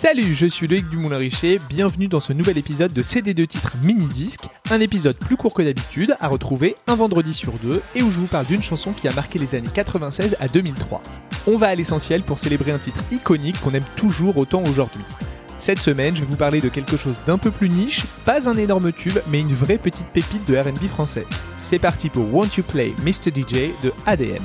Salut, je suis Loïc Dumoulin-Richer, bienvenue dans ce nouvel épisode de CD2 titres mini-disque, un épisode plus court que d'habitude, à retrouver un vendredi sur deux, et où je vous parle d'une chanson qui a marqué les années 96 à 2003. On va à l'essentiel pour célébrer un titre iconique qu'on aime toujours autant aujourd'hui. Cette semaine, je vais vous parler de quelque chose d'un peu plus niche, pas un énorme tube, mais une vraie petite pépite de RB français. C'est parti pour Won't You Play Mr. DJ de ADM.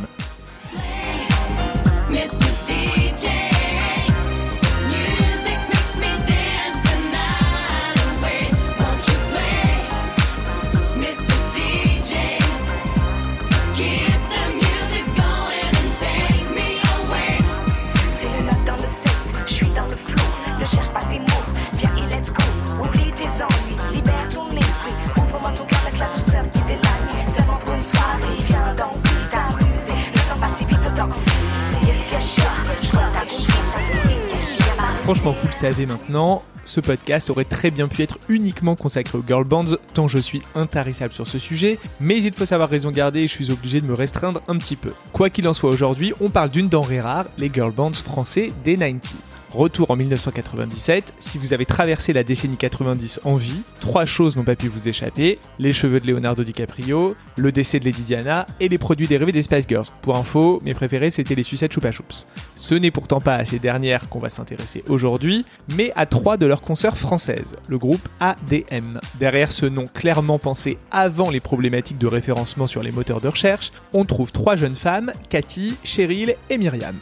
Franchement, vous le savez maintenant, ce podcast aurait très bien pu être uniquement consacré aux girl bands, tant je suis intarissable sur ce sujet, mais il faut savoir raison garder et je suis obligé de me restreindre un petit peu. Quoi qu'il en soit aujourd'hui, on parle d'une denrée rare, les girl bands français des 90s. Retour en 1997, si vous avez traversé la décennie 90 en vie, trois choses n'ont pas pu vous échapper, les cheveux de Leonardo DiCaprio, le décès de Lady Diana et les produits dérivés des Spice Girls. Pour info, mes préférés c'était les sucettes Chupa Chups. Ce n'est pourtant pas à ces dernières qu'on va s'intéresser aujourd'hui, mais à trois de leurs consoeurs françaises, le groupe ADM. Derrière ce nom clairement pensé avant les problématiques de référencement sur les moteurs de recherche, on trouve trois jeunes femmes, Cathy, Cheryl et Myriam.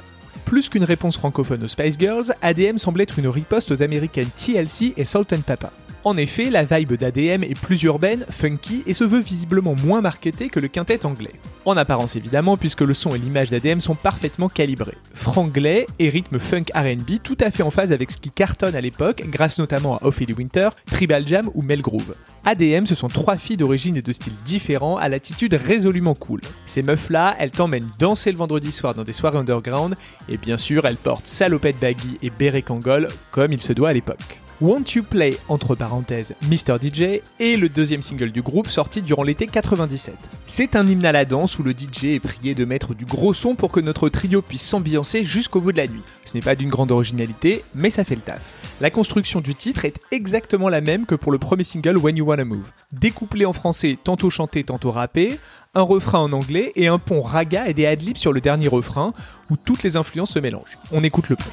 Plus qu'une réponse francophone aux Spice Girls, ADM semble être une riposte aux américaines TLC et Salt and Pepper. En effet, la vibe d'ADM est plus urbaine, funky et se veut visiblement moins marketée que le quintet anglais. En apparence évidemment, puisque le son et l'image d'ADM sont parfaitement calibrés. Franglais et rythme funk RB tout à fait en phase avec ce qui cartonne à l'époque, grâce notamment à Ophélie Winter, Tribal Jam ou Mel Groove. ADM, ce sont trois filles d'origine et de style différents, à l'attitude résolument cool. Ces meufs-là, elles t'emmènent danser le vendredi soir dans des soirées underground, et bien sûr, elles portent salopette baggy et béret kangol, comme il se doit à l'époque. Won't You Play, entre parenthèses, Mr. DJ, est le deuxième single du groupe sorti durant l'été 97. C'est un hymne à la danse où le DJ est prié de mettre du gros son pour que notre trio puisse s'ambiancer jusqu'au bout de la nuit. Ce n'est pas d'une grande originalité, mais ça fait le taf. La construction du titre est exactement la même que pour le premier single When You Wanna Move. Découplé en français, tantôt chanté, tantôt rappé, un refrain en anglais et un pont raga et des adlibs sur le dernier refrain où toutes les influences se mélangent. On écoute le pont.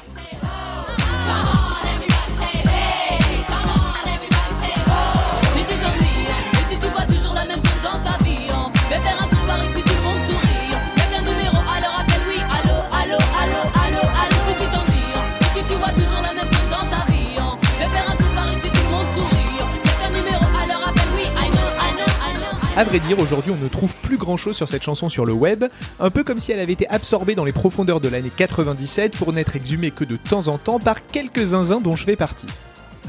À vrai dire, aujourd'hui, on ne trouve plus grand chose sur cette chanson sur le web, un peu comme si elle avait été absorbée dans les profondeurs de l'année 97 pour n'être exhumée que de temps en temps par quelques zinzins dont je fais partie.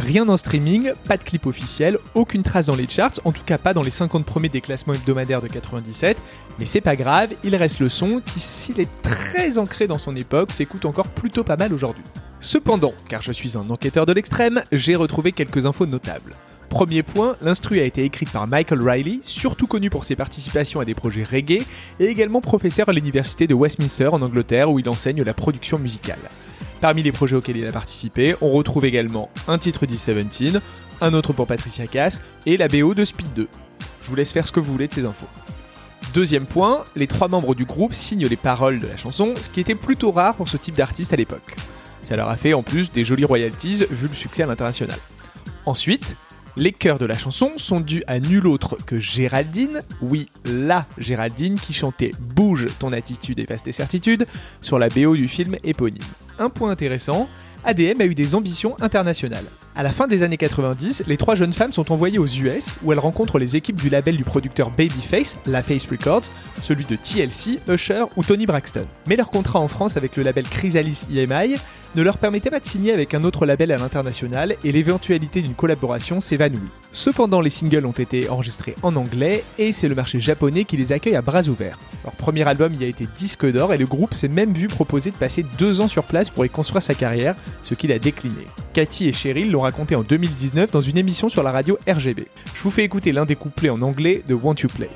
Rien en streaming, pas de clip officiel, aucune trace dans les charts, en tout cas pas dans les 50 premiers des classements hebdomadaires de 97, mais c'est pas grave, il reste le son qui, s'il est très ancré dans son époque, s'écoute encore plutôt pas mal aujourd'hui. Cependant, car je suis un enquêteur de l'extrême, j'ai retrouvé quelques infos notables. Premier point, l'instru a été écrite par Michael Riley, surtout connu pour ses participations à des projets reggae, et également professeur à l'université de Westminster en Angleterre où il enseigne la production musicale. Parmi les projets auxquels il a participé, on retrouve également un titre d'E17, un autre pour Patricia Cass et la BO de Speed 2. Je vous laisse faire ce que vous voulez de ces infos. Deuxième point, les trois membres du groupe signent les paroles de la chanson, ce qui était plutôt rare pour ce type d'artiste à l'époque. Ça leur a fait en plus des jolies royalties vu le succès à l'international. Ensuite, les chœurs de la chanson sont dus à nul autre que Géraldine, oui, la Géraldine qui chantait Bouge ton attitude et passe tes certitudes sur la BO du film éponyme. Un point intéressant, ADM a eu des ambitions internationales. À la fin des années 90, les trois jeunes femmes sont envoyées aux US où elles rencontrent les équipes du label du producteur Babyface, La Face Records, celui de TLC, Usher ou Tony Braxton. Mais leur contrat en France avec le label Chrysalis EMI ne leur permettait pas de signer avec un autre label à l'international et l'éventualité d'une collaboration s'évanouit. Cependant, les singles ont été enregistrés en anglais et c'est le marché japonais qui les accueille à bras ouverts. Leur premier album y a été disque d'or et le groupe s'est même vu proposer de passer deux ans sur place pour y construire sa carrière, ce qu'il a décliné. Cathy et Cheryl l'ont raconté en 2019 dans une émission sur la radio RGB. Je vous fais écouter l'un des couplets en anglais de Want You Play.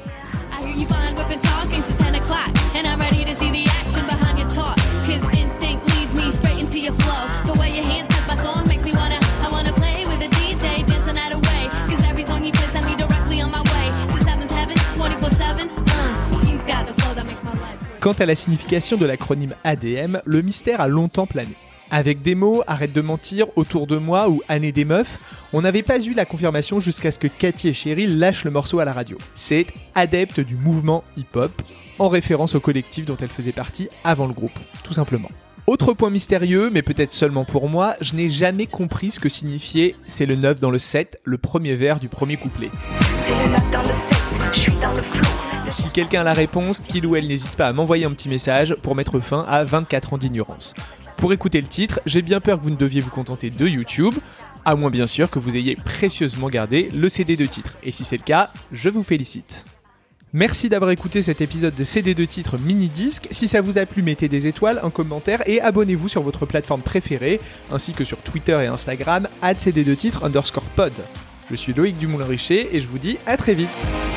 Quant à la signification de l'acronyme ADM, le mystère a longtemps plané. Avec des mots Arrête de mentir, Autour de moi ou Année des meufs, on n'avait pas eu la confirmation jusqu'à ce que Cathy et Cheryl lâchent le morceau à la radio. C'est adepte du mouvement hip-hop, en référence au collectif dont elle faisait partie avant le groupe, tout simplement. Autre point mystérieux, mais peut-être seulement pour moi, je n'ai jamais compris ce que signifiait c'est le 9 dans le 7, le premier vers du premier couplet. C'est le 9 dans le 7, je suis dans le flou. Si quelqu'un a la réponse, qu'il ou elle n'hésite pas à m'envoyer un petit message pour mettre fin à 24 ans d'ignorance. Pour écouter le titre, j'ai bien peur que vous ne deviez vous contenter de YouTube, à moins bien sûr que vous ayez précieusement gardé le CD de titre. Et si c'est le cas, je vous félicite. Merci d'avoir écouté cet épisode de CD de titre mini-disque. Si ça vous a plu, mettez des étoiles, un commentaire et abonnez-vous sur votre plateforme préférée, ainsi que sur Twitter et Instagram, CD de titre underscore pod. Je suis Loïc Dumoulin-Richer et je vous dis à très vite.